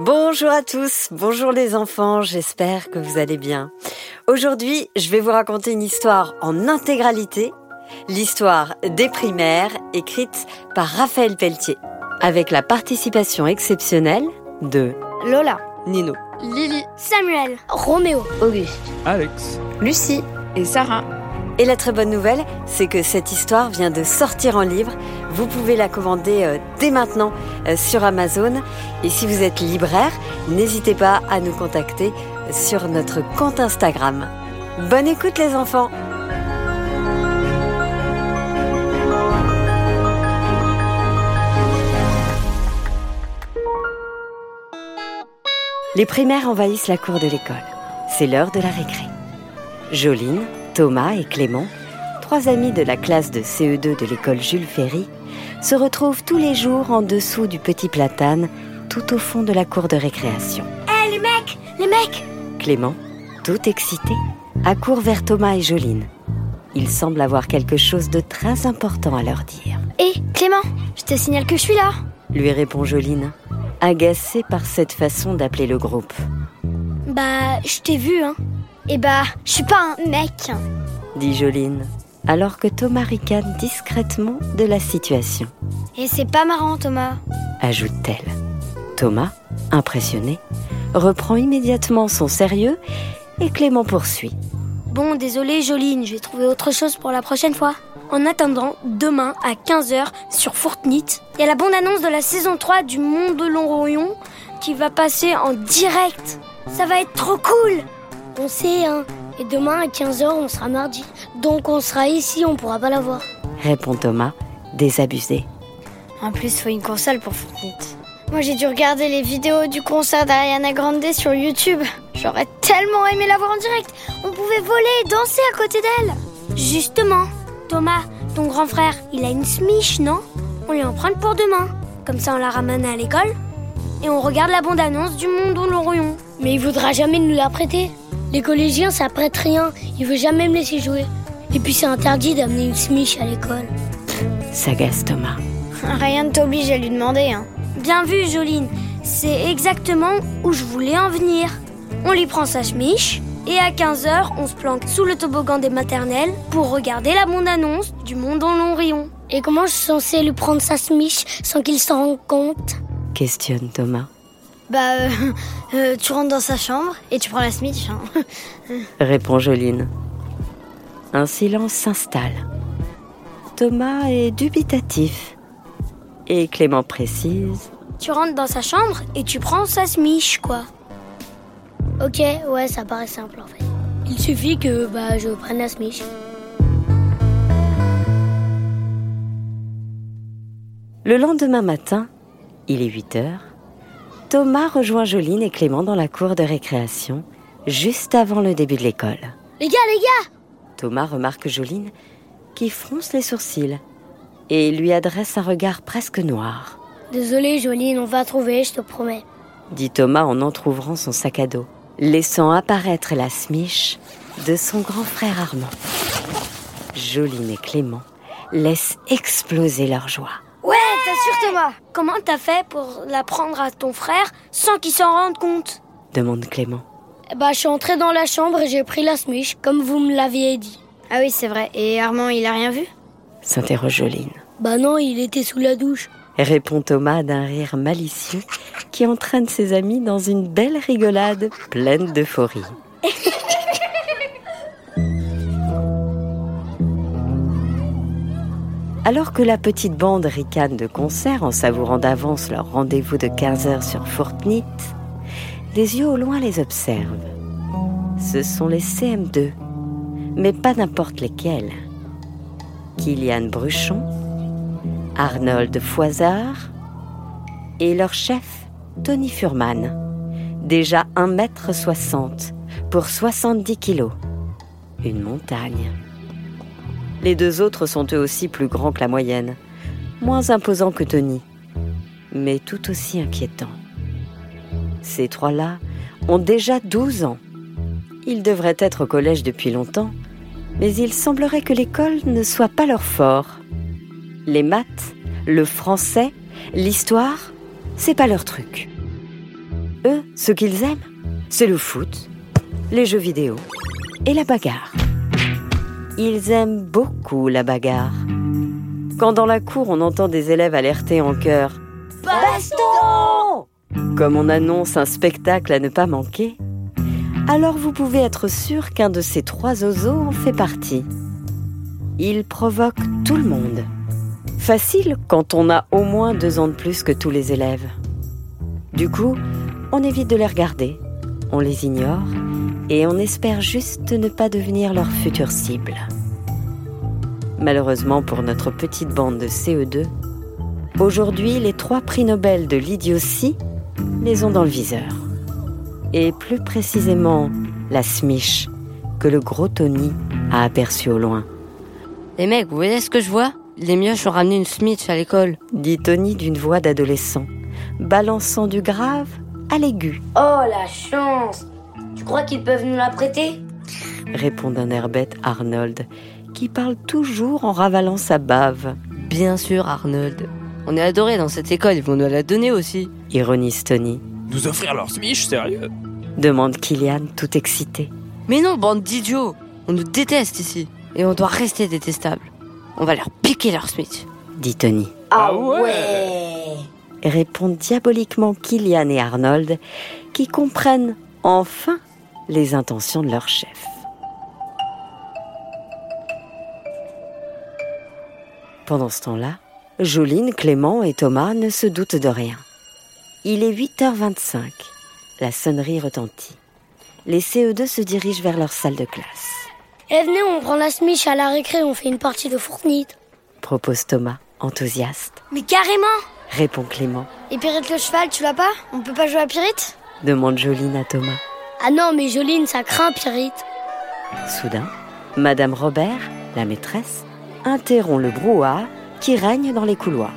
Bonjour à tous, bonjour les enfants, j'espère que vous allez bien. Aujourd'hui, je vais vous raconter une histoire en intégralité, l'histoire des primaires écrite par Raphaël Pelletier, avec la participation exceptionnelle de Lola, Nino, Lily, Samuel, Roméo, Auguste, Alex, Lucie et Sarah. Et la très bonne nouvelle, c'est que cette histoire vient de sortir en livre. Vous pouvez la commander euh, dès maintenant euh, sur Amazon. Et si vous êtes libraire, n'hésitez pas à nous contacter sur notre compte Instagram. Bonne écoute les enfants Les primaires envahissent la cour de l'école. C'est l'heure de la récré. Joline, Thomas et Clément, trois amis de la classe de CE2 de l'école Jules Ferry, se retrouvent tous les jours en dessous du petit platane, tout au fond de la cour de récréation. Hé les mecs Les mecs Clément, tout excité, accourt vers Thomas et Joline. Il semble avoir quelque chose de très important à leur dire. Hé Clément, je te signale que je suis là Lui répond Joline, agacée par cette façon d'appeler le groupe. Bah, je t'ai vu, hein. Et bah, je suis pas un mec. Dit Joline, alors que Thomas ricane discrètement de la situation. Et c'est pas marrant, Thomas. Ajoute-t-elle. Thomas, impressionné, reprend immédiatement son sérieux et Clément poursuit. Bon, désolé, Joline, je vais trouver autre chose pour la prochaine fois. En attendant, demain à 15h sur Fortnite, il y a la bande-annonce de la saison 3 du Monde de Longorion qui va passer en direct. Ça va être trop cool On sait, hein. Et demain à 15h, on sera mardi. Donc on sera ici, on pourra pas la voir. Répond Thomas, désabusé. En plus, faut une console pour Fortnite. Moi, j'ai dû regarder les vidéos du concert d'Ariana Grande sur YouTube. J'aurais tellement aimé la voir en direct. On pouvait voler et danser à côté d'elle. Justement, Thomas, ton grand frère, il a une smiche, non? On lui emprunte pour demain. Comme ça, on la ramène à l'école et on regarde la bande-annonce du monde au Lorient. Mais il voudra jamais nous la prêter. Les collégiens, ça prête rien. Il veut jamais me laisser jouer. Et puis c'est interdit d'amener une smiche à l'école. S'agace Thomas. Rien ne t'oblige à lui demander. Hein. Bien vu, Joline. C'est exactement où je voulais en venir. On lui prend sa chemiche et à 15h, on se planque sous le toboggan des maternelles pour regarder la bande-annonce du monde en long rayon. Et comment je suis censée lui prendre sa chemiche sans qu'il s'en rende compte? Questionne Thomas. Bah, euh, euh, tu rentres dans sa chambre et tu prends la smiche. Hein. Répond Joline. Un silence s'installe. Thomas est dubitatif. Et Clément précise. Tu rentres dans sa chambre et tu prends sa smiche, quoi. Ok, ouais, ça paraît simple en fait. Il suffit que bah, je prenne la smiche. Le lendemain matin, il est 8 heures, Thomas rejoint Joline et Clément dans la cour de récréation, juste avant le début de l'école. Les gars, les gars Thomas remarque Joline qui fronce les sourcils et lui adresse un regard presque noir. Désolé, Joline, on va trouver, je te promets. Dit Thomas en entr'ouvrant son sac à dos, laissant apparaître la smiche de son grand frère Armand. Joline et Clément laissent exploser leur joie. Ouais, t'assures Thomas Comment t'as fait pour la prendre à ton frère sans qu'il s'en rende compte demande Clément. Bah, je suis entrée dans la chambre et j'ai pris la smiche, comme vous me l'aviez dit. Ah oui, c'est vrai. Et Armand, il a rien vu? S'interroge Joline. Bah non, il était sous la douche. Répond Thomas d'un rire malicieux qui entraîne ses amis dans une belle rigolade pleine d'euphorie. Alors que la petite bande ricane de concert en savourant d'avance leur rendez-vous de 15h sur Fortnite, les yeux au loin les observent. Ce sont les CM2, mais pas n'importe lesquels. Kylian Bruchon, Arnold Foisard et leur chef Tony Furman, déjà 1m60 pour 70 kilos. Une montagne. Les deux autres sont eux aussi plus grands que la moyenne, moins imposants que Tony, mais tout aussi inquiétants. Ces trois-là ont déjà 12 ans. Ils devraient être au collège depuis longtemps, mais il semblerait que l'école ne soit pas leur fort. Les maths, le français, l'histoire, c'est pas leur truc. eux, ce qu'ils aiment, c'est le foot, les jeux vidéo et la bagarre. Ils aiment beaucoup la bagarre. Quand dans la cour on entend des élèves alerter en chœur Baston comme on annonce un spectacle à ne pas manquer, alors vous pouvez être sûr qu'un de ces trois oiseaux en fait partie. Il provoque tout le monde. Facile quand on a au moins deux ans de plus que tous les élèves. Du coup, on évite de les regarder, on les ignore et on espère juste ne pas devenir leur future cible. Malheureusement pour notre petite bande de CE2, aujourd'hui les trois prix Nobel de l'idiotie les ont dans le viseur. Et plus précisément la smiche que le gros Tony a aperçu au loin. Les mecs, vous voyez ce que je vois? Les mioches ont ramené une Smith à l'école. Dit Tony d'une voix d'adolescent, balançant du grave à l'aigu. Oh la chance crois qu'ils peuvent nous la prêter Répond d'un air bête Arnold, qui parle toujours en ravalant sa bave. Bien sûr, Arnold. On est adorés dans cette école, ils vont nous la donner aussi. Ironise Tony. Nous offrir leur smiche, sérieux Demande Kylian, tout excité. Mais non, bande d'idiots On nous déteste ici. Et on doit rester détestable. On va leur piquer leur Smith. Dit Tony. Ah ouais Répondent diaboliquement Kylian et Arnold, qui comprennent enfin les intentions de leur chef. Pendant ce temps-là, Joline, Clément et Thomas ne se doutent de rien. Il est 8h25. La sonnerie retentit. Les CE2 se dirigent vers leur salle de classe. Eh venez, on prend la smiche à la récré, on fait une partie de Fortnite. Propose Thomas, enthousiaste. Mais carrément Répond Clément. Et Pyrite le cheval, tu l'as pas? On peut pas jouer à Pyrite Demande Joline à Thomas. Ah non, mais Joline, ça craint Pyrite. Soudain, Madame Robert, la maîtresse, interrompt le brouhaha qui règne dans les couloirs.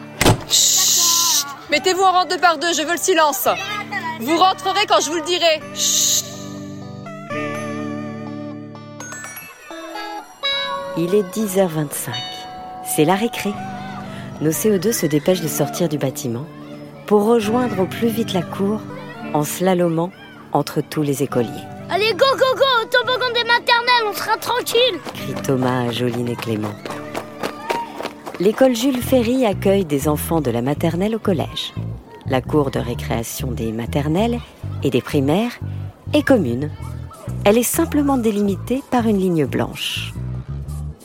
Mettez-vous en rang deux par deux, je veux le silence. Vous rentrerez quand je vous le dirai. Il est 10h25. C'est la récré. Nos CE2 se dépêchent de sortir du bâtiment pour rejoindre au plus vite la cour en slalomant entre tous les écoliers. Allez, go, go, go Au toboggan des maternelles, on sera tranquille crie Thomas à Joline et Clément. L'école Jules Ferry accueille des enfants de la maternelle au collège. La cour de récréation des maternelles et des primaires est commune. Elle est simplement délimitée par une ligne blanche.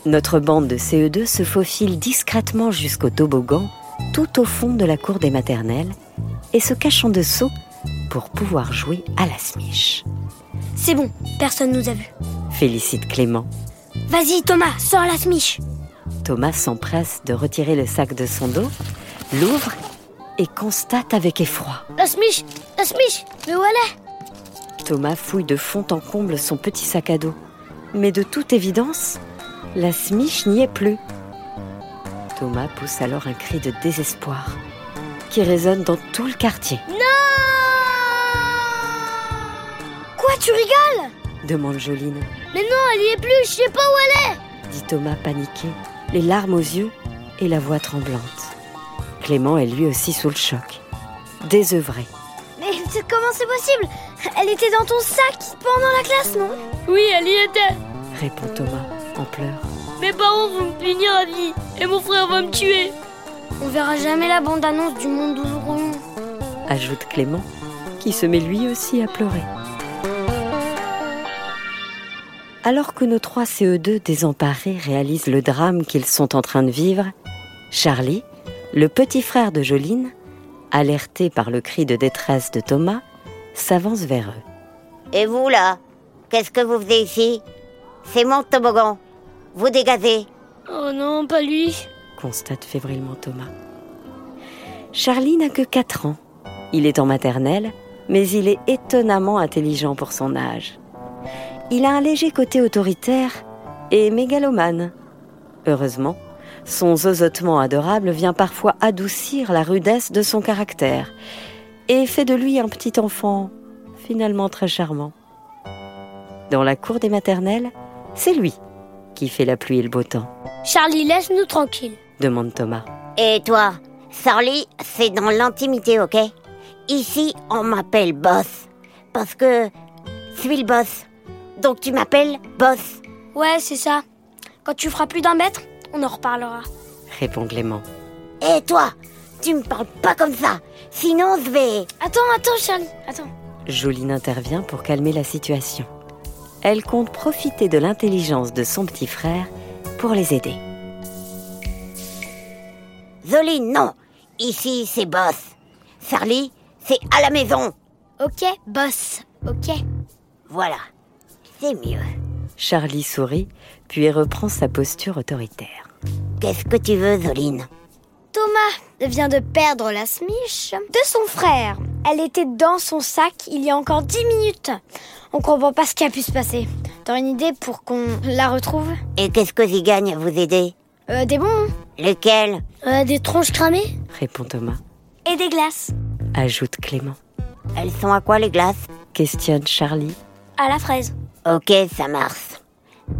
Notre bande de CE2 se faufile discrètement jusqu'au toboggan, tout au fond de la cour des maternelles, et se cache en dessous pour pouvoir jouer à la smiche. C'est bon, personne nous a vus. Félicite Clément. Vas-y, Thomas, sors la smiche Thomas s'empresse de retirer le sac de son dos, l'ouvre et constate avec effroi. La smiche La smiche Mais où elle est? Thomas fouille de fond en comble son petit sac à dos. Mais de toute évidence, la smiche n'y est plus. Thomas pousse alors un cri de désespoir qui résonne dans tout le quartier. Quoi, tu rigoles Demande Joline, Mais non, elle y est plus, je sais pas où elle est dit Thomas paniqué, les larmes aux yeux et la voix tremblante. Clément est lui aussi sous le choc, désœuvré. Mais comment c'est possible? Elle était dans ton sac pendant la classe, non? Oui, elle y était Répond Thomas en pleurs. Mes parents vont me punir à vie et mon frère va me tuer. On verra jamais la bande-annonce du monde où nous roulons. ajoute Clément, qui se met lui aussi à pleurer. Alors que nos trois CE2 désemparés réalisent le drame qu'ils sont en train de vivre, Charlie, le petit frère de Joline, alerté par le cri de détresse de Thomas, s'avance vers eux. Et vous là Qu'est-ce que vous faisiez ici? C'est mon toboggan. Vous dégagez. Oh non, pas lui. constate fébrilement Thomas. Charlie n'a que 4 ans. Il est en maternelle, mais il est étonnamment intelligent pour son âge. Il a un léger côté autoritaire et mégalomane. Heureusement, son zozotement adorable vient parfois adoucir la rudesse de son caractère et fait de lui un petit enfant finalement très charmant. Dans la cour des maternelles, c'est lui qui fait la pluie et le beau temps, Charlie, laisse-nous tranquille. demande Thomas. Et toi Sarly, c'est dans l'intimité, ok? Ici, on m'appelle boss. parce que suis le boss. Donc tu m'appelles boss. Ouais, c'est ça. Quand tu feras plus d'un mètre, on en reparlera. répond Clément. Et toi, tu me parles pas comme ça. Sinon, je vais. Attends, attends, Charlie, attends. Joline intervient pour calmer la situation. Elle compte profiter de l'intelligence de son petit frère pour les aider. Zoline, non. Ici, c'est boss. Charlie, c'est à la maison. Ok, boss. Ok. Voilà. C'est mieux. Charlie sourit, puis reprend sa posture autoritaire. Qu'est-ce que tu veux, Zoline? Thomas vient de perdre la smiche de son frère. Elle était dans son sac il y a encore 10 minutes. On comprend pas ce qui a pu se passer. T'as une idée pour qu'on la retrouve? Et qu'est-ce que j'y gagne à vous aider? Euh, Des bons Lequel? Euh, Des tronches cramées Répond Thomas. Et des glaces. Ajoute Clément. Elles sont à quoi les glaces? Questionne Charlie. À la fraise. Ok, ça marche.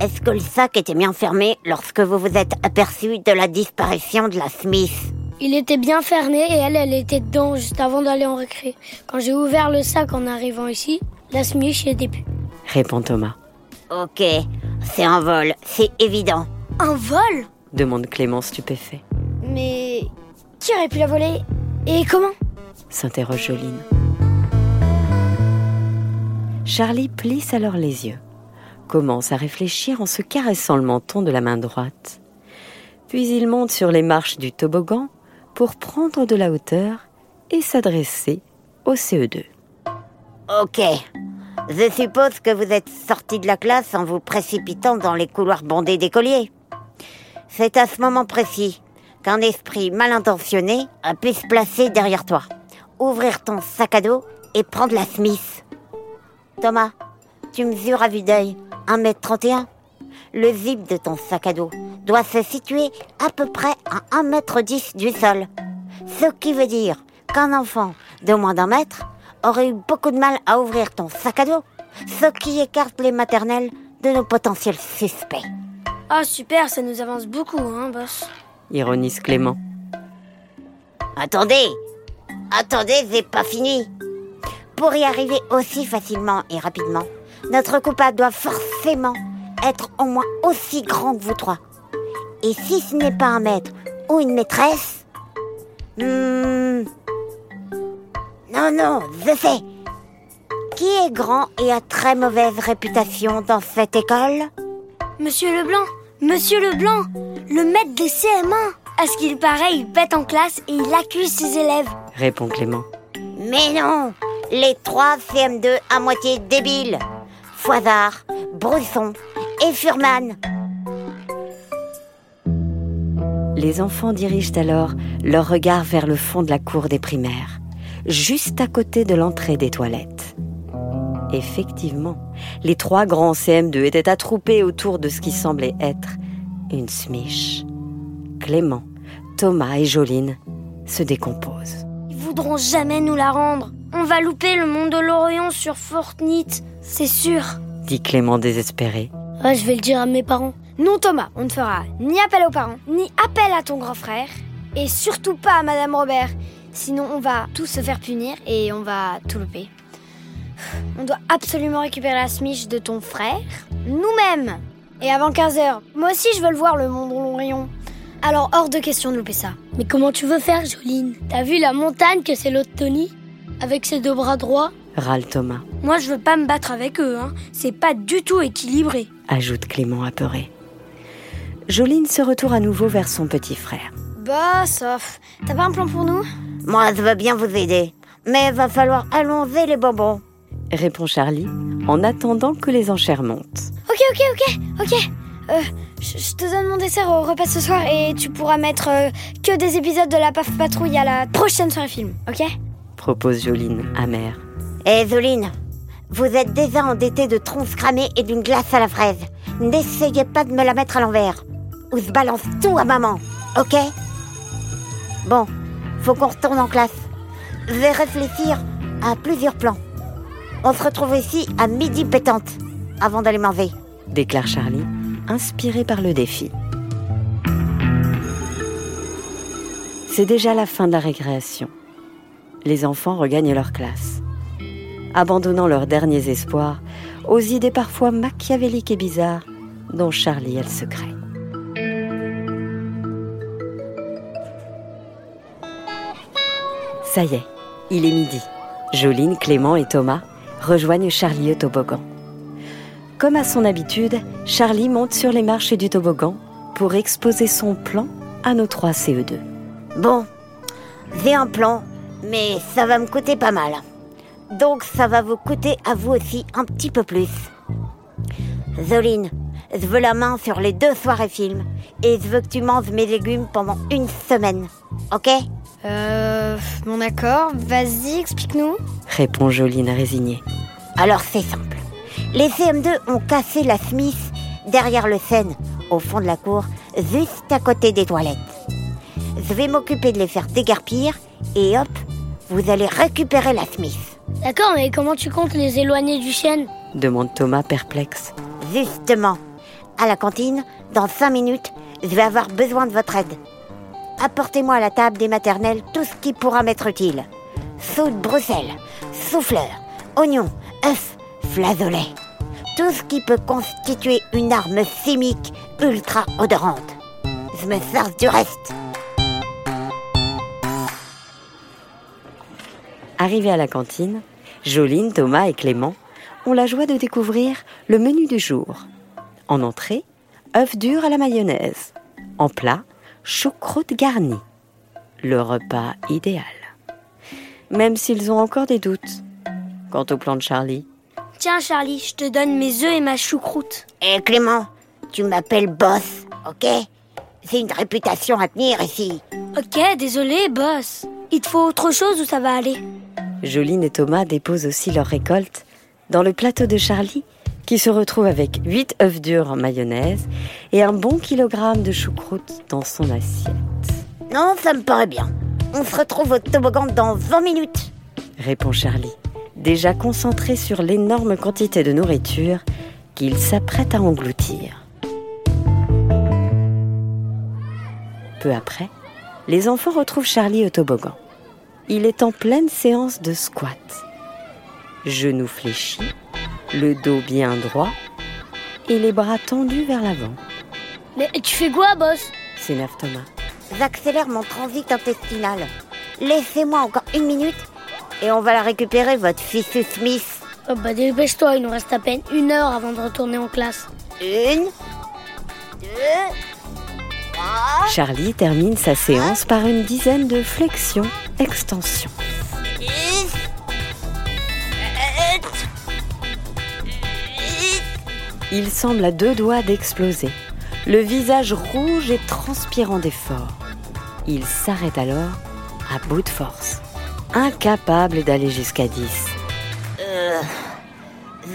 Est-ce que le sac était bien fermé lorsque vous vous êtes aperçu de la disparition de la Smith? Il était bien fermé et elle, elle était dedans juste avant d'aller en récré. Quand j'ai ouvert le sac en arrivant ici, la smiche y était plus. Répond Thomas. Ok, c'est un vol, c'est évident. Un vol? Demande Clément stupéfait. Mais qui aurait pu la voler Et comment? S'interroge Joline. Charlie plisse alors les yeux, commence à réfléchir en se caressant le menton de la main droite. Puis il monte sur les marches du toboggan pour prendre de la hauteur et s'adresser au CE2. Ok. Je suppose que vous êtes sorti de la classe en vous précipitant dans les couloirs bondés d'écoliers. C'est à ce moment précis qu'un esprit mal intentionné a pu se placer derrière toi, ouvrir ton sac à dos et prendre la Smith. Thomas, tu mesures à vue d'œil 1m31. Le zip de ton sac à dos doit se situer à peu près à 1m10 du sol. Ce qui veut dire qu'un enfant de moins d'un mètre aurait eu beaucoup de mal à ouvrir ton sac à dos, ce qui écarte les maternelles de nos potentiels suspects. Ah super, ça nous avance beaucoup, hein, boss. Ironise Clément. Attendez Attendez, c'est pas fini Pour y arriver aussi facilement et rapidement, notre coupable doit forcément être au moins aussi grand que vous trois. Et si ce n'est pas un maître ou une maîtresse... hmm, Non, non, je sais Qui est grand et a très mauvaise réputation dans cette école? Monsieur Leblanc Monsieur Leblanc Le maître des CM1 À ce qu'il paraît, il pète en classe et il accuse ses élèves. Répond Clément. Mais non Les trois CM2 à moitié débiles Foisard, Brusson et Furman Les enfants dirigent alors leur regard vers le fond de la cour des primaires, juste à côté de l'entrée des toilettes. Effectivement, les trois grands CM2 étaient attroupés autour de ce qui semblait être une smiche. Clément, Thomas et Joline se décomposent. Voudront jamais nous la rendre. On va louper le monde de l'Orient sur Fortnite, c'est sûr. dit Clément désespéré. Ah, je vais le dire à mes parents. Non Thomas, on ne fera ni appel aux parents, ni appel à ton grand frère, et surtout pas à Madame Robert. Sinon on va tous se faire punir et on va tout louper. On doit absolument récupérer la smiche de ton frère, nous-mêmes. Et avant 15h, moi aussi je veux le voir le monde l'Orient. Alors hors de question de louper ça. Mais comment tu veux faire, Joline T'as vu la montagne que c'est l'autre Tony? Avec ses deux bras droits Râle Thomas, Moi je veux pas me battre avec eux, hein. C'est pas du tout équilibré. ajoute Clément apeuré. Joline se retourne à nouveau vers son petit frère. Bah, sauf. T'as pas un plan pour nous? Moi, je veux bien vous aider, mais va falloir allonger les bonbons. Répond Charlie en attendant que les enchères montent. Ok, ok, ok, ok. Euh, je te donne mon dessert au repas ce soir et tu pourras mettre euh, que des épisodes de la PAF Patrouille à la prochaine soirée film, ok? Propose Joline amère. Eh, Zoline, vous êtes déjà endetté de troncs cramés et d'une glace à la fraise. N'essayez pas de me la mettre à l'envers. Ou se balance tout à maman, ok? Bon, faut qu'on retourne en classe. Je vais réfléchir à plusieurs plans. On se retrouve ici à midi pétante, avant d'aller manger. déclare Charlie, inspiré par le défi. C'est déjà la fin de la récréation. Les enfants regagnent leur classe. abandonnant leurs derniers espoirs aux idées parfois machiavéliques et bizarres dont Charlie a le secret. Ça y est, il est midi. Joline, Clément et Thomas rejoignent Charlie au toboggan. Comme à son habitude, Charlie monte sur les marches du toboggan pour exposer son plan à nos trois CE2. Bon, j'ai un plan, mais ça va me coûter pas mal. Donc ça va vous coûter à vous aussi un petit peu plus. Zoline, je veux la main sur les deux soirées films et je veux que tu manges mes légumes pendant une semaine. Ok? Euh. Bon, d'accord. Vas-y, explique-nous. Répond Joline résignée. Alors c'est simple. Les CM2 ont cassé la Smith derrière le Seine, au fond de la cour, juste à côté des toilettes. Je vais m'occuper de les faire déguerpir et hop, vous allez récupérer la Smith. D'accord, mais comment tu comptes les éloigner du chêne? Demande Thomas perplexe. Justement, à la cantine, dans cinq minutes, je vais avoir besoin de votre aide. Apportez-moi à la table des maternelles tout ce qui pourra m'être utile. Soude Bruxelles, souffleur, oignon, œufs, Tout ce qui peut constituer une arme chimique ultra odorante. Je me charge du reste. Arrivés à la cantine, Joline, Thomas et Clément ont la joie de découvrir le menu du jour. En entrée, œufs durs à la mayonnaise. En plat, choucroute garnie. Le repas idéal. Même s'ils ont encore des doutes. Quant au plan de Charlie, Tiens, Charlie, je te donne mes œufs et ma choucroute. Eh Clément, tu m'appelles boss, ok? C'est une réputation à tenir ici. Ok, désolé, boss. Il te faut autre chose ou ça va aller? Joline et Thomas déposent aussi leur récolte dans le plateau de Charlie, qui se retrouve avec 8 œufs durs en mayonnaise et un bon kilogramme de choucroute dans son assiette. Non, ça me paraît bien. On se retrouve au toboggan dans 20 minutes. Répond Charlie, déjà concentré sur l'énorme quantité de nourriture qu'il s'apprête à engloutir. Peu après, les enfants retrouvent Charlie au toboggan. Il est en pleine séance de squat. Genoux fléchis, le dos bien droit et les bras tendus vers l'avant. Mais tu fais quoi, boss? S'énerve Thomas. J'accélère mon transit intestinal. Laissez-moi encore une minute et on va la récupérer, votre fils Smith. Oh bah dépêche-toi, il nous reste à peine une heure avant de retourner en classe. Une, deux, trois, Charlie termine sa séance par une dizaine de flexions, extensions. six, sept, huit. Il semble à deux doigts d'exploser, le visage rouge et transpirant d'effort. Il s'arrête alors à bout de force, incapable d'aller jusqu'à 10. Euh,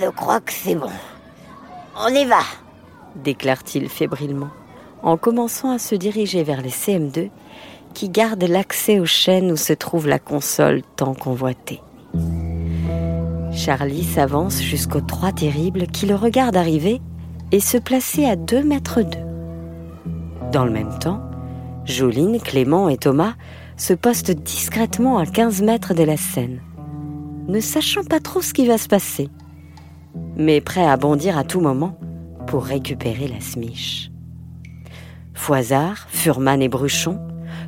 je crois que c'est bon. On y va. déclare-t-il fébrilement, en commençant à se diriger vers les CM2 qui gardent l'accès aux chaînes où se trouve la console tant convoitée. Charlie s'avance jusqu'aux trois terribles qui le regardent arriver et se placer à deux mètres d'eux. Dans le même temps, Joline, Clément et Thomas se postent discrètement à 15 mètres de la scène, ne sachant pas trop ce qui va se passer, mais prêts à bondir à tout moment pour récupérer la smiche. Foisard, Furman et Bruchon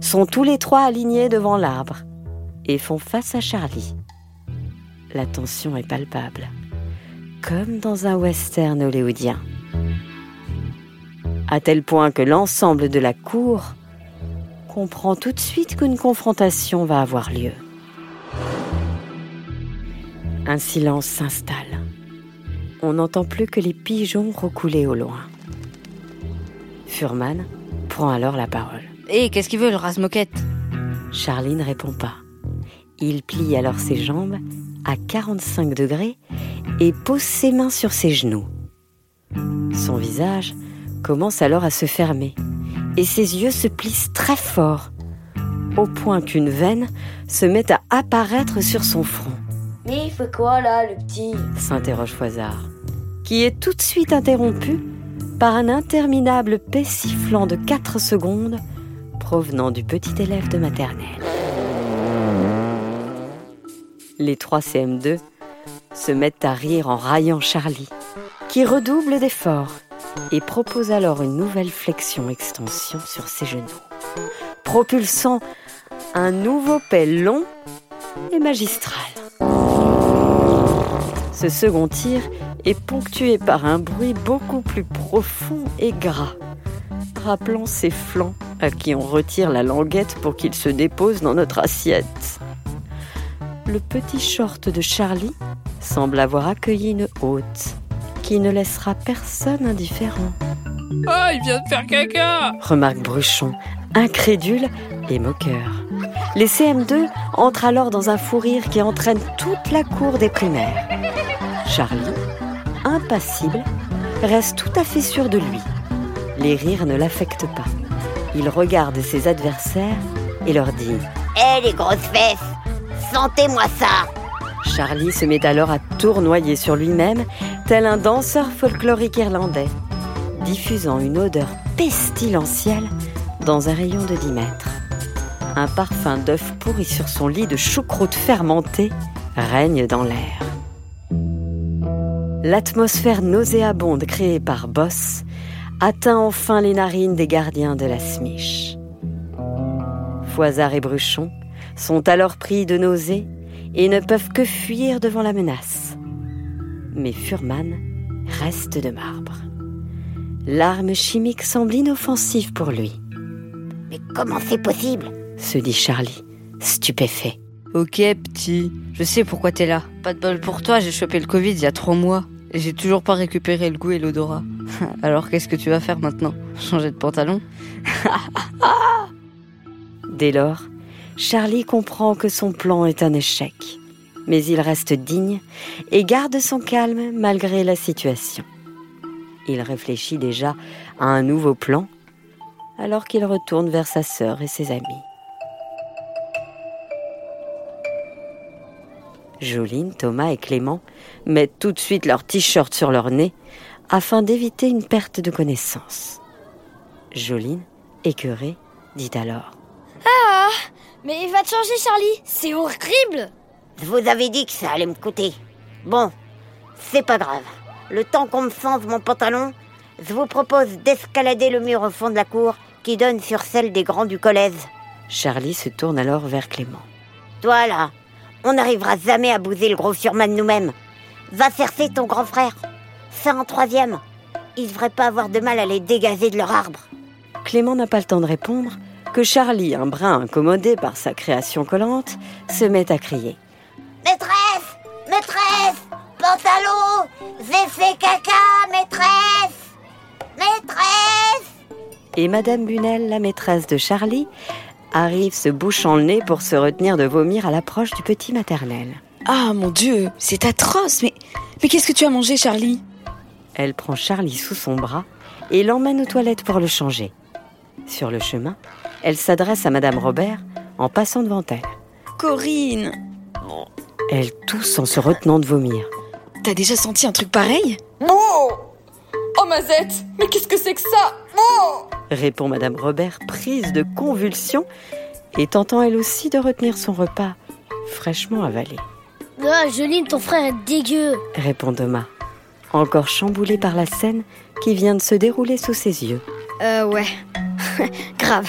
sont tous les trois alignés devant l'arbre et font face à Charlie. La tension est palpable, comme dans un western hollywoodien. À tel point que l'ensemble de la cour comprend tout de suite qu'une confrontation va avoir lieu. Un silence s'installe. On n'entend plus que les pigeons recouler au loin. Furman prend alors la parole. Hé, qu'est-ce qu'il veut, le rase-moquette Charlie ne répond pas. Il plie alors ses jambes à 45 degrés et pose ses mains sur ses genoux. Son visage commence alors à se fermer et ses yeux se plissent très fort, au point qu'une veine se met à apparaître sur son front, Mais il fait quoi là, le petit? S'interroge Foisard, qui est tout de suite interrompu par un interminable paix sifflant de 4 secondes provenant du petit élève de maternelle. Les trois CM2 se mettent à rire en raillant Charlie, qui redouble d'efforts et propose alors une nouvelle flexion-extension sur ses genoux, propulsant un nouveau pelle long et magistral. Ce second tir est ponctué par un bruit beaucoup plus profond et gras, rappelant ses flancs à qui on retire la languette pour qu'il se dépose dans notre assiette. Le petit short de Charlie semble avoir accueilli une hôte qui ne laissera personne indifférent. Ah, il vient de faire caca remarque Bruchon, incrédule et moqueur. Les CM2 entrent alors dans un fou rire qui entraîne toute la cour des primaires. Charlie, impassible, reste tout à fait sûr de lui. Les rires ne l'affectent pas. Il regarde ses adversaires et leur dit Hé les grosses fesses, sentez-moi ça Charlie se met alors à tournoyer sur lui-même, tel un danseur folklorique irlandais, diffusant une odeur pestilentielle dans un rayon de 10 mètres. Un parfum d'œuf pourri sur son lit de choucroute fermentée règne dans l'air. L'atmosphère nauséabonde créée par Boss atteint enfin les narines des gardiens de la smiche. Foisard et Bruchon sont alors pris de nausées et ne peuvent que fuir devant la menace. Mais Furman reste de marbre. L'arme chimique semble inoffensive pour lui, Mais comment c'est possible? Se dit Charlie, stupéfait. Ok, petit, je sais pourquoi t'es là. Pas de bol pour toi, j'ai chopé le Covid il y a trois mois. Et j'ai toujours pas récupéré le goût et l'odorat. Alors qu'est-ce que tu vas faire maintenant? Changer de pantalon? Dès lors, Charlie comprend que son plan est un échec. Mais il reste digne et garde son calme malgré la situation. Il réfléchit déjà à un nouveau plan alors qu'il retourne vers sa sœur et ses amis. Joline, Thomas et Clément mettent tout de suite leur t-shirt sur leur nez afin d'éviter une perte de connaissance. Joline, écœurée, dit alors Ah Mais va te changer, Charlie C'est horrible Je vous avais dit que ça allait me coûter. Bon, c'est pas grave. Le temps qu'on me change mon pantalon, je vous propose d'escalader le mur au fond de la cour qui donne sur celle des grands du collège. Charlie se tourne alors vers Clément. Toi là, on n'arrivera jamais à bouser le gros surman nous-mêmes. Va chercher ton grand frère. C'est en troisième. Ils devraient pas avoir de mal à les dégager de leur arbre. Clément n'a pas le temps de répondre que Charlie, un brin incommodé par sa création collante, se met à crier. Maîtresse Maîtresse Pantalon J'ai fait caca, maîtresse Maîtresse Et Madame Bunel, la maîtresse de Charlie, arrive se bouchant le nez pour se retenir de vomir à l'approche du petit maternel. Ah mon Dieu, c'est atroce. Mais, mais qu'est-ce que tu as mangé, Charlie? Elle prend Charlie sous son bras et l'emmène aux toilettes pour le changer. Sur le chemin, elle s'adresse à Madame Robert en passant devant elle. Corinne, Elle tousse en se retenant de vomir. t'as déjà senti un truc pareil? Oh Oh Mazette Mais qu'est-ce que c'est que ça? Oh Répond Madame Robert, prise de convulsions et tentant elle aussi de retenir son repas fraîchement avalé. Ah, Joline, ton frère est dégueu Répond Thomas, encore chamboulé par la scène qui vient de se dérouler sous ses yeux. Euh, ouais. Grave.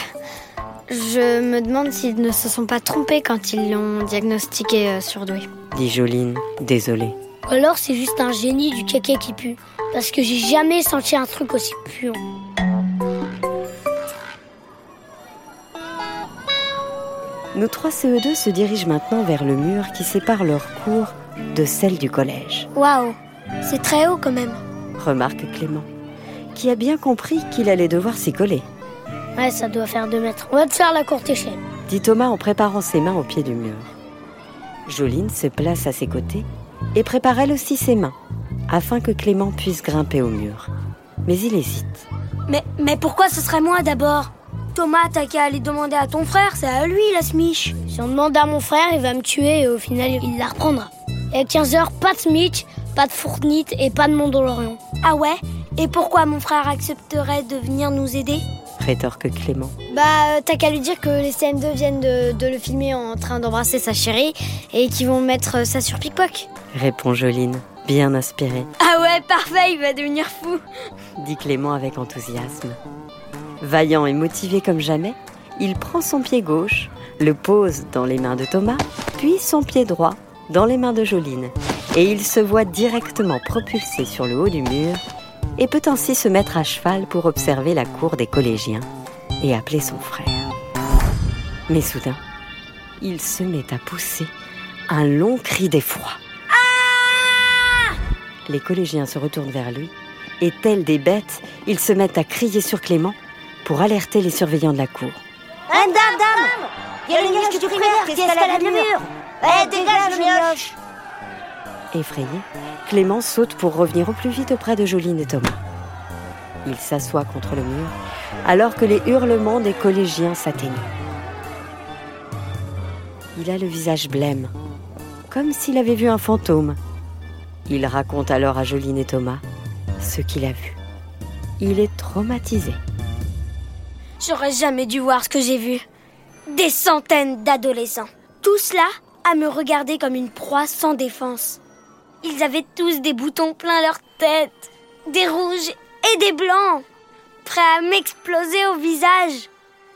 Je me demande s'ils ne se sont pas trompés quand ils l'ont diagnostiqué euh, surdoué. Dit Joline, désolée. Ou alors c'est juste un génie du caca qui pue. Parce que j'ai jamais senti un truc aussi puant. Nos trois CE2 se dirigent maintenant vers le mur qui sépare leur cour de celle du collège, Waouh C'est très haut quand même. remarque Clément, qui a bien compris qu'il allait devoir s'y coller. Ouais, ça doit faire deux mètres. On va te faire la courte échelle. dit Thomas en préparant ses mains au pied du mur. Joline se place à ses côtés et prépare elle aussi ses mains, afin que Clément puisse grimper au mur. Mais il hésite. Mais, mais pourquoi ce serait moi d'abord? Thomas, t'as qu'à aller demander à ton frère, c'est à lui la smiche. Si on demande à mon frère, il va me tuer et au final, il la reprendra. Et à 15h, pas de smiche, pas de fournite et pas de Mandalorian. Ah ouais? Et pourquoi mon frère accepterait de venir nous aider? Rétorque Clément. Bah, euh, t'as qu'à lui dire que les CM2 viennent de, de le filmer en train d'embrasser sa chérie et qu'ils vont mettre euh, ça sur Pickpock. Répond Joline, bien inspirée, Ah ouais, parfait, il va devenir fou. dit Clément avec enthousiasme. Vaillant et motivé comme jamais, il prend son pied gauche, le pose dans les mains de Thomas, puis son pied droit dans les mains de Joline, et il se voit directement propulsé sur le haut du mur et peut ainsi se mettre à cheval pour observer la cour des collégiens et appeler son frère. Mais soudain, il se met à pousser un long cri d'effroi. Les collégiens se retournent vers lui et, tels des bêtes, ils se mettent à crier sur Clément pour alerter les surveillants de la cour. Dame, dame, dame Il y a le mioche du primaire qui escalade le mur Eh, dégage, mioche Effrayé, Clément saute pour revenir au plus vite auprès de Joline et Thomas. Il s'assoit contre le mur alors que les hurlements des collégiens s'atténuent. Il a le visage blême, comme s'il avait vu un fantôme. Il raconte alors à Joline et Thomas ce qu'il a vu. Il est traumatisé. J'aurais jamais dû voir ce que j'ai vu. Des centaines d'adolescents. Tous là à me regarder comme une proie sans défense. Ils avaient tous des boutons plein leur tête, des rouges et des blancs, prêts à m'exploser au visage.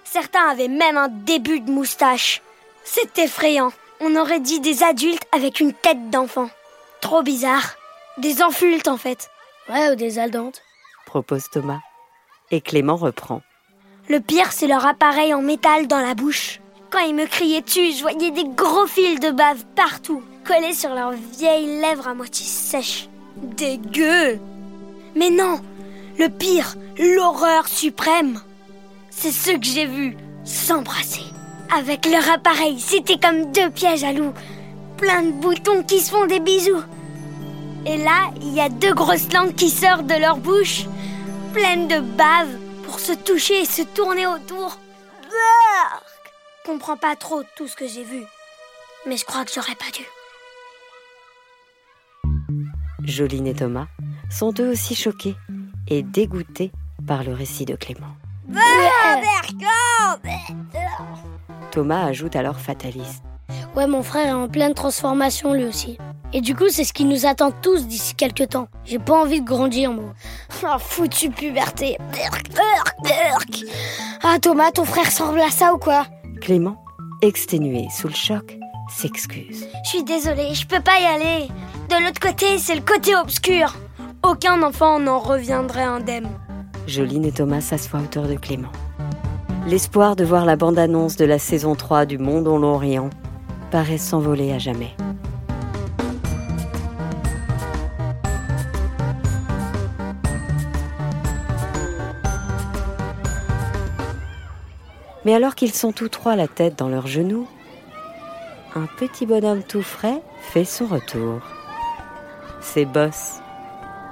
Certains avaient même un début de moustache. C'est effrayant. On aurait dit des adultes avec une tête d'enfant. Trop bizarre. Des enfultes en fait. Ouais, ou des aldantes. propose Thomas. Et Clément reprend. Le pire, c'est leur appareil en métal dans la bouche. Quand ils me criaient dessus, je voyais des gros fils de bave partout, collés sur leurs vieilles lèvres à moitié sèches. Dégueu Mais non Le pire, l'horreur suprême C'est ceux que j'ai vus s'embrasser. Avec leur appareil, c'était comme deux pièges à loups. Plein de boutons qui se font des bisous. Et là, il y a deux grosses langues qui sortent de leur bouche, pleines de bave, pour se toucher et se tourner autour. Brrr comprends pas trop tout ce que j'ai vu. Mais je crois que j'aurais pas dû. Joline et Thomas sont eux aussi choqués et dégoûtés par le récit de Clément. Thomas ajoute alors fataliste. Ouais, mon frère est en pleine transformation lui aussi. Et du coup, c'est ce qui nous attend tous d'ici quelques temps. J'ai pas envie de grandir, moi. Ah, foutu puberté. Ah, Thomas, ton frère ressemble à ça ou quoi? Clément, exténué sous le choc, s'excuse. Je suis désolée, je peux pas y aller. De l'autre côté, c'est le côté obscur. Aucun enfant n'en reviendrait indemne. Joline et Thomas s'assoient autour de Clément. L'espoir de voir la bande-annonce de la saison 3 du Monde en l'Orient paraît s'envoler à jamais. Mais alors qu'ils sont tous trois la tête dans leurs genoux, un petit bonhomme tout frais fait son retour. C'est Boss,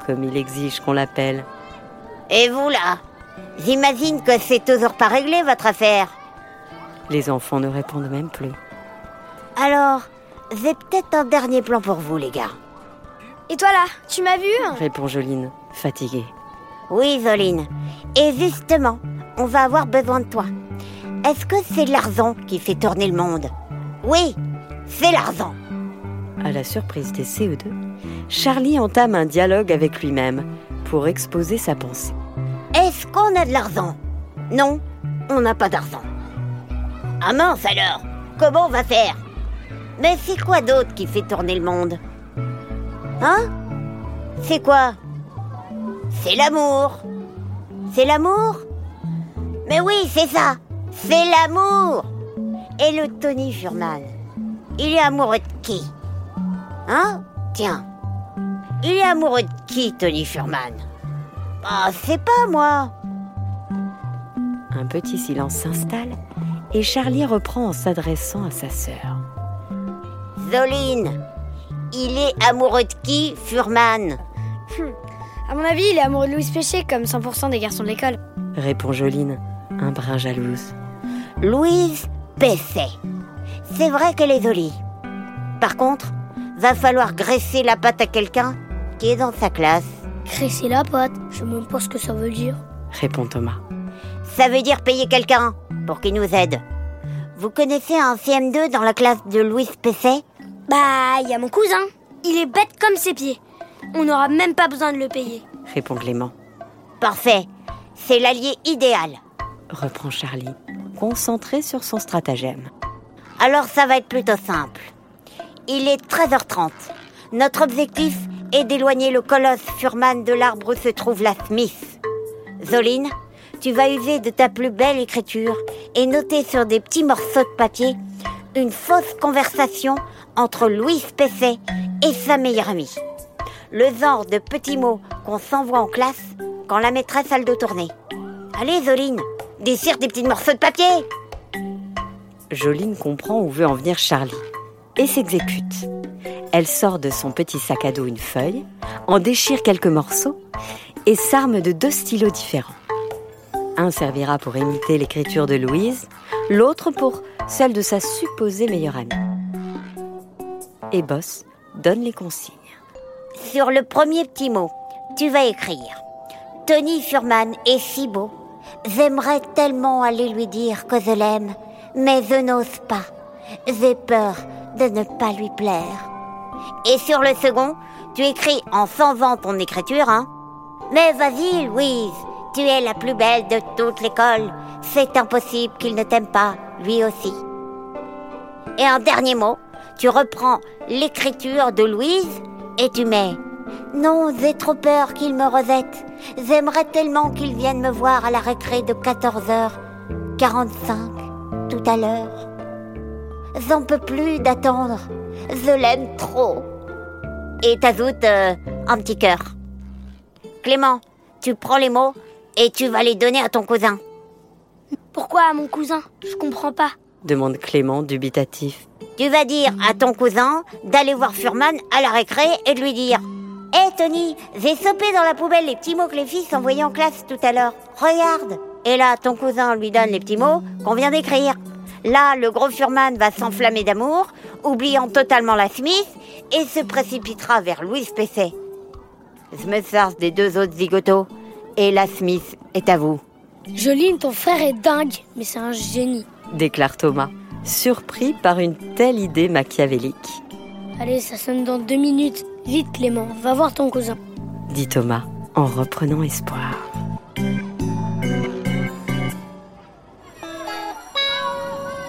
comme il exige qu'on l'appelle. Et vous là J'imagine que c'est toujours pas réglé votre affaire. Les enfants ne répondent même plus. Alors, j'ai peut-être un dernier plan pour vous, les gars. Et toi là, tu m'as vu Répond Joline, fatiguée. Oui, Zoline. Et justement, on va avoir besoin de toi. Est-ce que c'est l'argent qui fait tourner le monde? Oui, c'est l'argent. À la surprise des CE2, Charlie entame un dialogue avec lui-même pour exposer sa pensée. Est-ce qu'on a de l'argent? Non, on n'a pas d'argent. Ah mince alors Comment on va faire? Mais c'est quoi d'autre qui fait tourner le monde? Hein? C'est quoi? C'est l'amour. C'est l'amour? Mais oui, c'est ça C'est l'amour. Et le Tony Furman Il est amoureux de qui? Hein? Tiens. Il est amoureux de qui, Tony Furman? Ah, c'est pas moi Un petit silence s'installe et Charlie reprend en s'adressant à sa sœur. Zoline, il est amoureux de qui, Furman? À mon avis, il est amoureux de Louise Péché comme 100% des garçons de l'école. Répond Joline, un brin jalouse. Louise Pesset. C'est vrai qu'elle est jolie. Par contre, va falloir graisser la patte à quelqu'un qui est dans sa classe. Cresser la patte, je sais même pas ce que ça veut dire. Répond Thomas. Ça veut dire payer quelqu'un pour qu'il nous aide. Vous connaissez un CM2 dans la classe de Louis Pesset? Bah, il y a mon cousin. Il est bête comme ses pieds. On n'aura même pas besoin de le payer. répond Clément. Parfait. C'est l'allié idéal. Reprend Charlie, concentré sur son stratagème. Alors ça va être plutôt simple. Il est 13h30. Notre objectif est d'éloigner le colosse Furman de l'arbre où se trouve la Smith. Zoline, tu vas user de ta plus belle écriture et noter sur des petits morceaux de papier une fausse conversation entre Louis Pesset et sa meilleure amie. Le genre de petits mots qu'on s'envoie en classe quand la maîtresse a le dos tourné. Allez Zoline, dessire des petits morceaux de papier Joline comprend où veut en venir Charlie et s'exécute. Elle sort de son petit sac à dos une feuille, en déchire quelques morceaux et s'arme de deux stylos différents. Un servira pour imiter l'écriture de Louise, l'autre pour celle de sa supposée meilleure amie. Et Boss donne les consignes. Sur le premier petit mot, tu vas écrire Tony Furman est si beau. J'aimerais tellement aller lui dire que je l'aime, mais je n'ose pas. J'ai peur de ne pas lui plaire. Et sur le second, tu écris en s'envant ton écriture, hein Mais vas-y, Louise, tu es la plus belle de toute l'école. C'est impossible qu'il ne t'aime pas, lui aussi. Et un dernier mot, tu reprends l'écriture de Louise et tu mets Non, j'ai trop peur qu'il me rejette. J'aimerais tellement qu'il vienne me voir à la récré de 14h45 tout à l'heure. J'en peux plus d'attendre. Je l'aime trop. Et t'ajoutes euh, un petit cœur. Clément, tu prends les mots et tu vas les donner à ton cousin. Pourquoi à mon cousin? Je comprends pas. demande Clément dubitatif. Tu vas dire à ton cousin d'aller voir Furman à la récré et de lui dire Hé Tony, j'ai sopé dans la poubelle les petits mots que les filles s'envoyaient en classe tout à l'heure. Regarde Et là, ton cousin lui donne les petits mots qu'on vient d'écrire. Là, le gros Furman va s'enflammer d'amour, oubliant totalement la Smith, et se précipitera vers Louise Pesset. Je me charge des deux autres zigotos, et la Smith est à vous, Joline, ton frère est dingue, mais c'est un génie. déclare Thomas, surpris par une telle idée machiavélique. Allez, ça sonne dans deux minutes. Vite, Clément, va voir ton cousin. dit Thomas en reprenant espoir.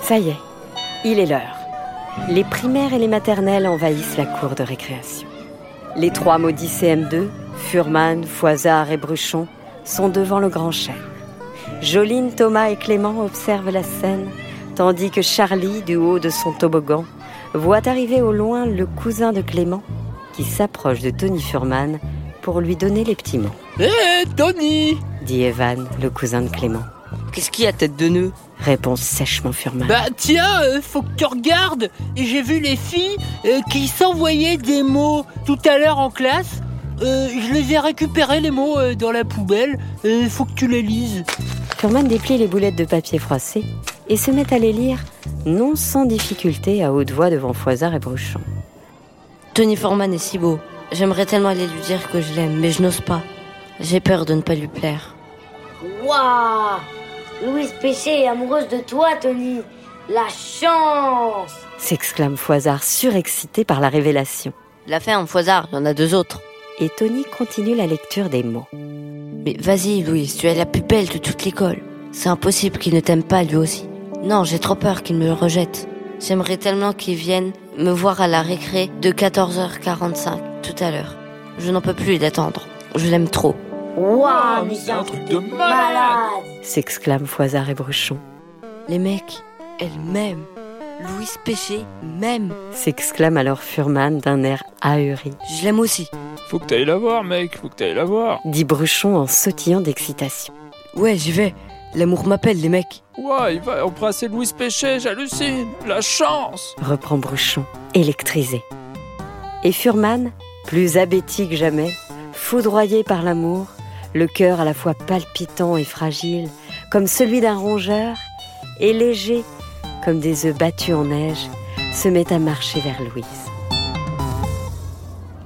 Ça y est, il est l'heure. Les primaires et les maternelles envahissent la cour de récréation. Les trois maudits CM2, Furman, Foisard et Bruchon, sont devant le grand chêne. Joline, Thomas et Clément observent la scène, tandis que Charlie, du haut de son toboggan, voit arriver au loin le cousin de Clément, qui s'approche de Tony Furman pour lui donner les petits mots. Hé, Tony dit Evan, le cousin de Clément. Qu'est-ce qu'il y a, tête de nœud Répond sèchement Furman. Bah tiens, euh, faut que tu regardes. J'ai vu les filles euh, qui s'envoyaient des mots tout à l'heure en classe. Euh, je les ai récupérés les mots euh, dans la poubelle. Euh, faut que tu les lises. Furman déplie les boulettes de papier froissé et se met à les lire, non sans difficulté, à haute voix devant Foisard et Bruchon. Tony Forman est si beau. J'aimerais tellement aller lui dire que je l'aime, mais je n'ose pas. J'ai peur de ne pas lui plaire. Waouh Louise Péché est amoureuse de toi, Tony. La chance S'exclame Foisard, surexcité par la révélation. La ferme, Foisard, il y en a deux autres. Et Tony continue la lecture des mots. Mais vas-y, Louise, tu es la plus belle de toute l'école. C'est impossible qu'il ne t'aime pas lui aussi. Non, j'ai trop peur qu'il me rejette. J'aimerais tellement qu'il vienne me voir à la récré de 14h45 tout à l'heure. Je n'en peux plus d'attendre. Je l'aime trop. Waouh, mais c'est un truc de malade S'exclament Foisard et Bruchon. Les mecs, elles m'aiment. Louise Péché m'aime. S'exclame alors Furman d'un air ahuri. Je l'aime aussi. Faut que t'ailles la voir, mec. Faut que t'ailles la voir. Dit Bruchon en sautillant d'excitation. Ouais, j'y vais. L'amour m'appelle, les mecs. Ouais, il va embrasser Louise Péché, j'hallucine. La chance Reprend Bruchon, électrisé. Et Furman, plus abéti que jamais, foudroyé par l'amour, le cœur à la fois palpitant et fragile, comme celui d'un rongeur, et léger comme des œufs battus en neige, se met à marcher vers Louise.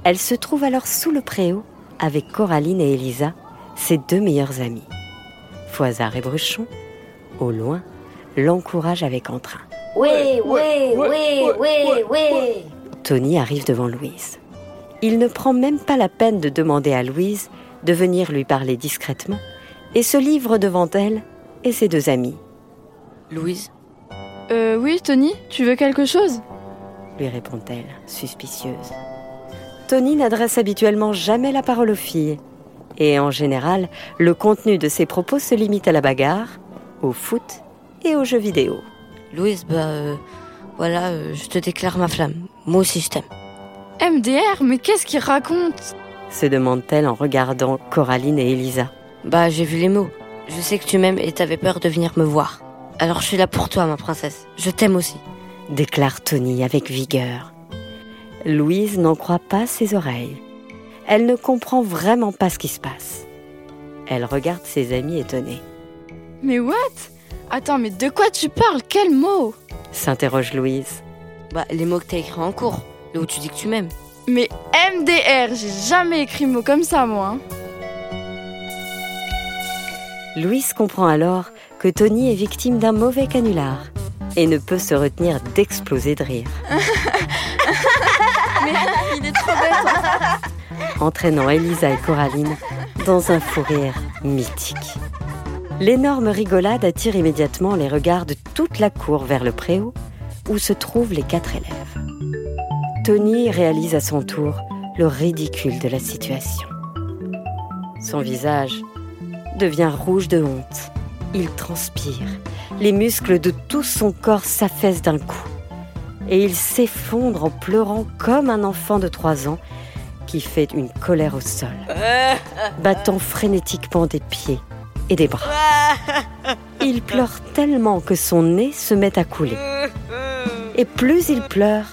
Elle se trouve alors sous le préau avec Coraline et Elisa, ses deux meilleures amies. Foisard et Bruchon, au loin, l'encouragent avec entrain. Oui, oui, oui, oui, oui. Tony arrive devant Louise. Il ne prend même pas la peine de demander à Louise de venir lui parler discrètement et se livre devant elle et ses deux amis. Louise Euh, oui, Tony, tu veux quelque chose? lui répond-elle, suspicieuse. Tony n'adresse habituellement jamais la parole aux filles. Et en général, le contenu de ses propos se limite à la bagarre, au foot et aux jeux vidéo. Louise, bah euh, voilà, euh, je te déclare ma flamme. Moi aussi je t'aime. MDR, mais qu'est-ce qu'il raconte? Se demande-t-elle en regardant Coraline et Elisa. Bah j'ai vu les mots. Je sais que tu m'aimes et t'avais peur de venir me voir. Alors je suis là pour toi, ma princesse. Je t'aime aussi. déclare Tony avec vigueur. Louise n'en croit pas ses oreilles. Elle ne comprend vraiment pas ce qui se passe. Elle regarde ses amis étonnés. Mais what? Attends, mais de quoi tu parles? Quel mot? S'interroge Louise. Bah les mots que t'as écrits en cours, là où tu dis que tu m'aimes. Mais MDR, j'ai jamais écrit mot comme ça, moi. hein. Louise comprend alors que Tony est victime d'un mauvais canular et ne peut se retenir d'exploser de rire, Mais il est trop bête. hein. entraînant Elisa et Coraline dans un fou rire mythique. L'énorme rigolade attire immédiatement les regards de toute la cour vers le préau où se trouvent les quatre élèves. Tony réalise à son tour le ridicule de la situation. Son visage devient rouge de honte. Il transpire. Les muscles de tout son corps s'affaissent d'un coup. Et il s'effondre en pleurant comme un enfant de trois ans qui fait une colère au sol, battant frénétiquement des pieds et des bras. Il pleure tellement que son nez se met à couler. Et plus il pleure,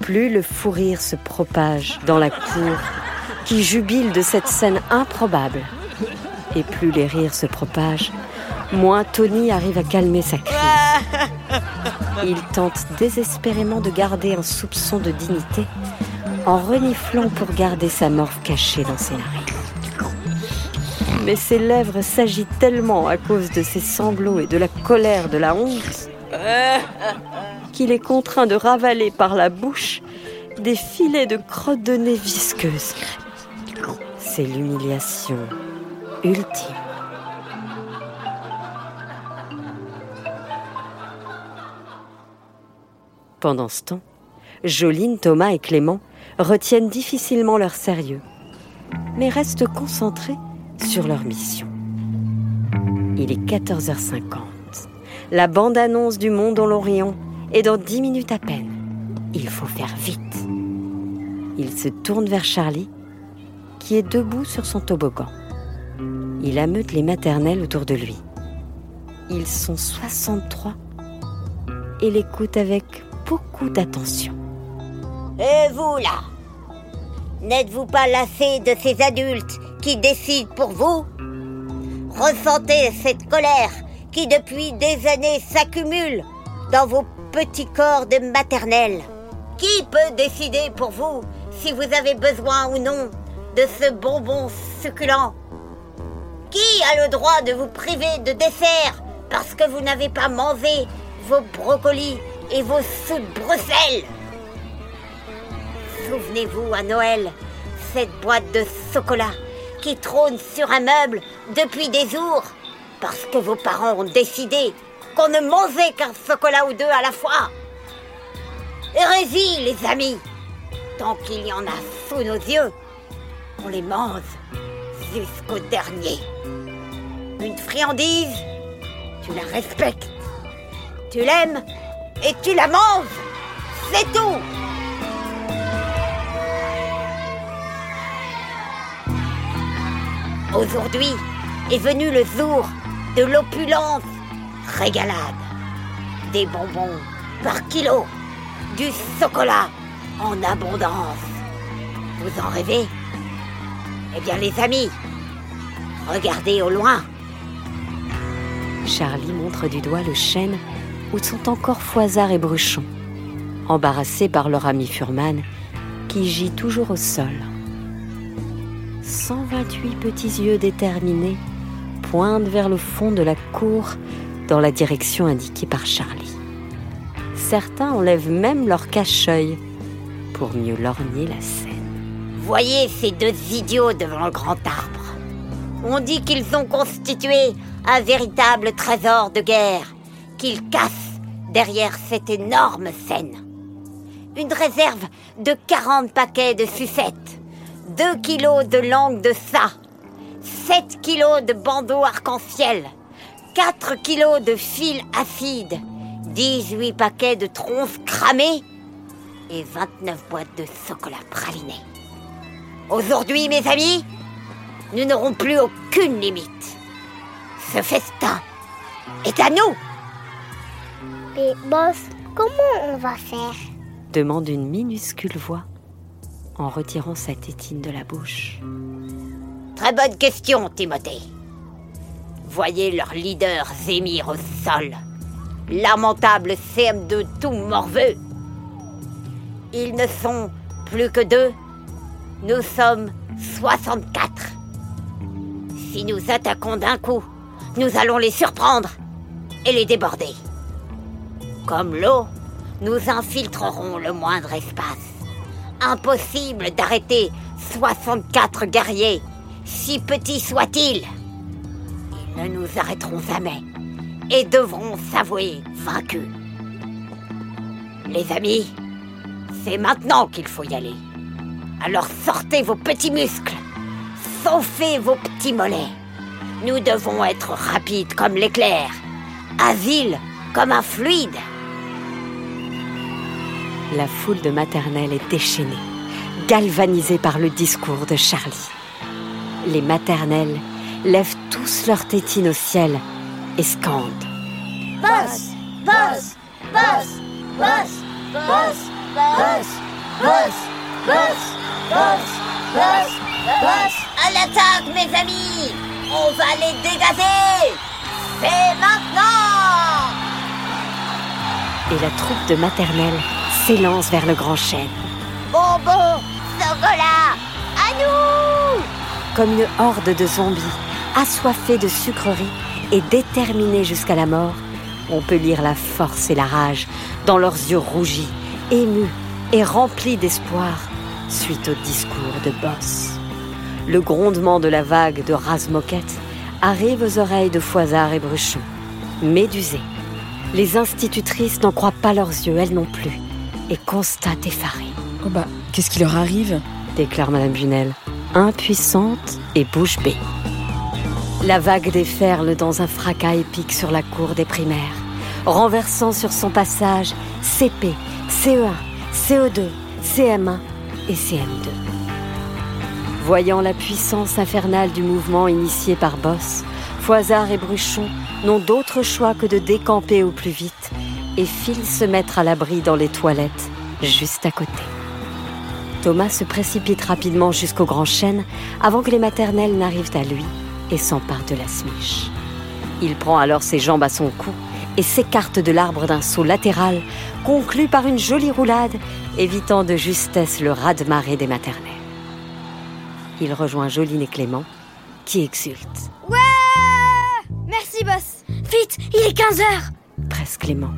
plus le fou rire se propage dans la cour qui jubile de cette scène improbable. Et plus les rires se propagent, moins Tony arrive à calmer sa crise. Il tente désespérément de garder un soupçon de dignité en reniflant pour garder sa morve cachée dans ses narines. Mais ses lèvres s'agitent tellement à cause de ses sanglots et de la colère de la honte qu'il est contraint de ravaler par la bouche des filets de crottes de nez visqueuses. C'est l'humiliation ultime. Pendant ce temps, Joline, Thomas et Clément retiennent difficilement leur sérieux, mais restent concentrés sur leur mission. Il est 14h50. La bande-annonce du Monde en l'Orient est dans 10 minutes à peine. Il faut faire vite. Il se tourne vers Charlie, qui est debout sur son toboggan. Il ameute les maternelles autour de lui. Ils sont 63 et l'écoutent avec beaucoup d'attention. Et vous là N'êtes-vous pas lassé de ces adultes qui décident pour vous? Ressentez cette colère qui depuis des années s'accumule dans vos petits corps de maternelle. Qui peut décider pour vous si vous avez besoin ou non de ce bonbon succulent? Qui a le droit de vous priver de dessert parce que vous n'avez pas mangé vos brocolis et vos sous de Bruxelles? Souvenez-vous à Noël, cette boîte de chocolat qui trône sur un meuble depuis des jours parce que vos parents ont décidé qu'on ne mangeait qu'un chocolat ou deux à la fois. Hérésie, les amis Tant qu'il y en a sous nos yeux, on les mange jusqu'au dernier. Une friandise, tu la respectes, tu l'aimes et tu la manges. C'est tout Aujourd'hui est venu le jour de l'opulence régalade. Des bonbons par kilo, du chocolat en abondance. Vous en rêvez? Eh bien les amis, regardez au loin. Charlie montre du doigt le chêne où sont encore Foisard et Bruchon, embarrassés par leur ami Furman qui gît toujours au sol. 128 petits yeux déterminés pointent vers le fond de la cour dans la direction indiquée par Charlie. Certains enlèvent même leur cache-œil pour mieux lorgner la scène. Voyez ces deux idiots devant le grand arbre. On dit qu'ils ont constitué un véritable trésor de guerre, qu'ils cassent derrière cette énorme scène. Une réserve de 40 paquets de sucettes, 2 kilos de langue de ça, 7 kilos de bandeaux arc-en-ciel, 4 kilos de fil acide, 18 paquets de tronces cramées et 29 boîtes de chocolat praliné. Aujourd'hui, mes amis, nous n'aurons plus aucune limite. Ce festin est à nous. Mais boss, comment on va faire? demande une minuscule voix en retirant sa tétine de la bouche. Très bonne question, Timothée. Voyez leur leader zémir au sol. Lamentable CM2 tout morveux. Ils ne sont plus que deux. Nous sommes 64. Si nous attaquons d'un coup, nous allons les surprendre et les déborder. Comme l'eau, nous infiltrerons le moindre espace. Impossible d'arrêter 64 guerriers, si petits soient-ils. Ne nous arrêteront jamais et devront s'avouer vaincus. Les amis, c'est maintenant qu'il faut y aller. Alors sortez vos petits muscles, sauffez vos petits mollets. Nous devons être rapides comme l'éclair, agiles comme un fluide. La foule de maternelle est déchaînée, galvanisée par le discours de Charlie. Les maternelles lèvent tous leurs tétines au ciel et scandent. Boss Boss Boss Boss Boss Boss Boss Boss Boss Boss Boss. À l'attaque, mes amis. On va les dégazer. C'est maintenant. Et la troupe de maternelle s'élance vers le grand chêne. Bonbon Chocolat À nous. Comme une horde de zombies, assoiffés de sucreries et déterminés jusqu'à la mort, on peut lire la force et la rage dans leurs yeux rougis, émus et remplis d'espoir suite au discours de Boss. Le grondement de la vague de rase-moquette arrive aux oreilles de Foisard et Bruchon. Médusées, les institutrices n'en croient pas leurs yeux, elles non plus, et constatent effarées. Oh bah, qu'est-ce qui leur arrive? Déclare Madame Bunel, impuissante et bouche bée. La vague déferle dans un fracas épique sur la cour des primaires, renversant sur son passage CP, CE1, CE2, CM1 et CM2. Voyant la puissance infernale du mouvement initié par Boss, Foisard et Bruchon n'ont d'autre choix que de décamper au plus vite et filent se mettre à l'abri dans les toilettes, juste à côté. Thomas se précipite rapidement jusqu'au grand chêne avant que les maternelles n'arrivent à lui et s'empare de la smiche. Il prend alors ses jambes à son cou et s'écarte de l'arbre d'un saut latéral, conclu par une jolie roulade, évitant de justesse le raz-de-marée des maternelles. Il rejoint Joline et Clément, qui exultent. Ouais Merci, boss. Vite, il est 15 heures. Presse Clément.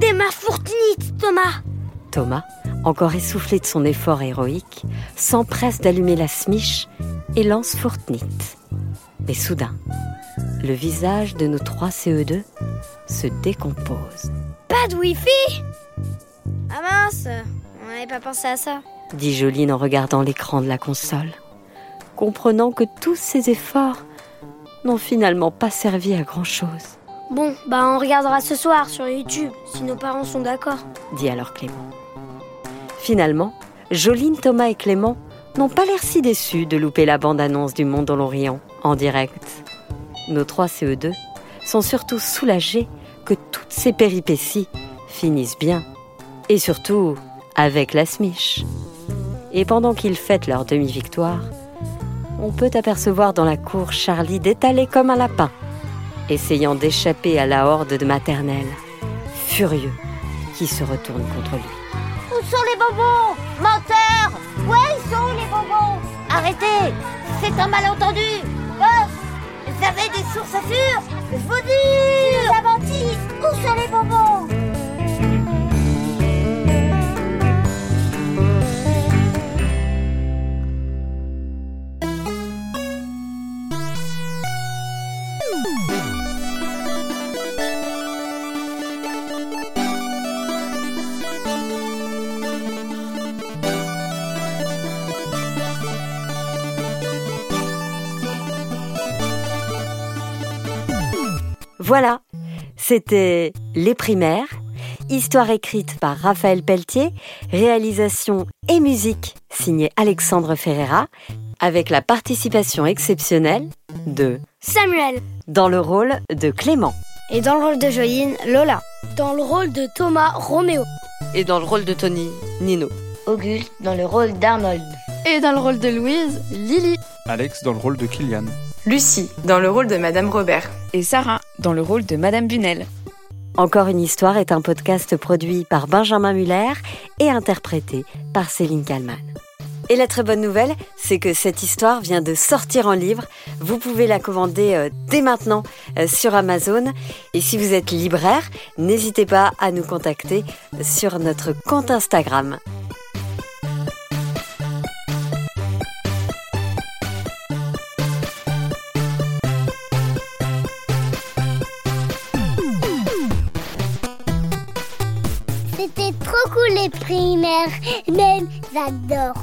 Démarre Fortnite, Thomas. Thomas, encore essoufflé de son effort héroïque, s'empresse d'allumer la smiche et lance Fortnite. Mais soudain, le visage de nos trois CE2 se décompose, Pas de Wi-Fi? Ah mince, on n'avait pas pensé à ça. dit Joline en regardant l'écran de la console, comprenant que tous ses efforts n'ont finalement pas servi à grand-chose, Bon, bah on regardera ce soir sur YouTube, si nos parents sont d'accord. dit alors Clément. Finalement, Joline, Thomas et Clément n'ont pas l'air si déçus de louper la bande-annonce du Monde dans l'Orient en direct. Nos trois CE2 sont surtout soulagés que toutes ces péripéties finissent bien. Et surtout, avec la smiche. Et pendant qu'ils fêtent leur demi-victoire, on peut apercevoir dans la cour Charlie détalé comme un lapin, essayant d'échapper à la horde de maternelle, furieux, qui se retourne contre lui. Où sont les bonbons? Menteur Ouais, ils sont où les bonbons? Arrêtez C'est un malentendu Boss avez des sources sûres Je vous dis La Où sont les bonbons? Voilà, c'était Les Primaires, histoire écrite par Raphaël Pelletier, réalisation et musique signée Alexandre Ferreira, avec la participation exceptionnelle de Samuel. dans le rôle de Clément. Et dans le rôle de Joline, Lola. Dans le rôle de Thomas, Roméo. Et dans le rôle de Tony, Nino. Auguste dans le rôle d'Arnold. Et dans le rôle de Louise, Lily. Alex dans le rôle de Kylian. Lucie, dans le rôle de Madame Robert. Et Sarah, dans le rôle de Madame Bunel. Encore une histoire est un podcast produit par Benjamin Muller et interprété par Céline Kallmann. Et la très bonne nouvelle, c'est que cette histoire vient de sortir en livre. Vous pouvez la commander euh, dès maintenant euh, sur Amazon. Et si vous êtes libraire, n'hésitez pas à nous contacter sur notre compte Instagram. Cool les primaires. Même, j'adore.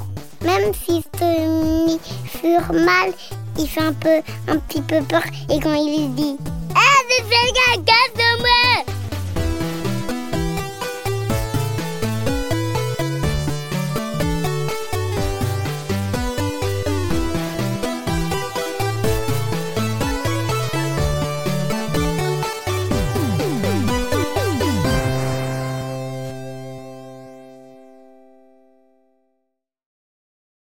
Même si Tony fure mal, il fait un peu, un petit peu peur. Et quand il dit, ah, c'est quelqu'un de moi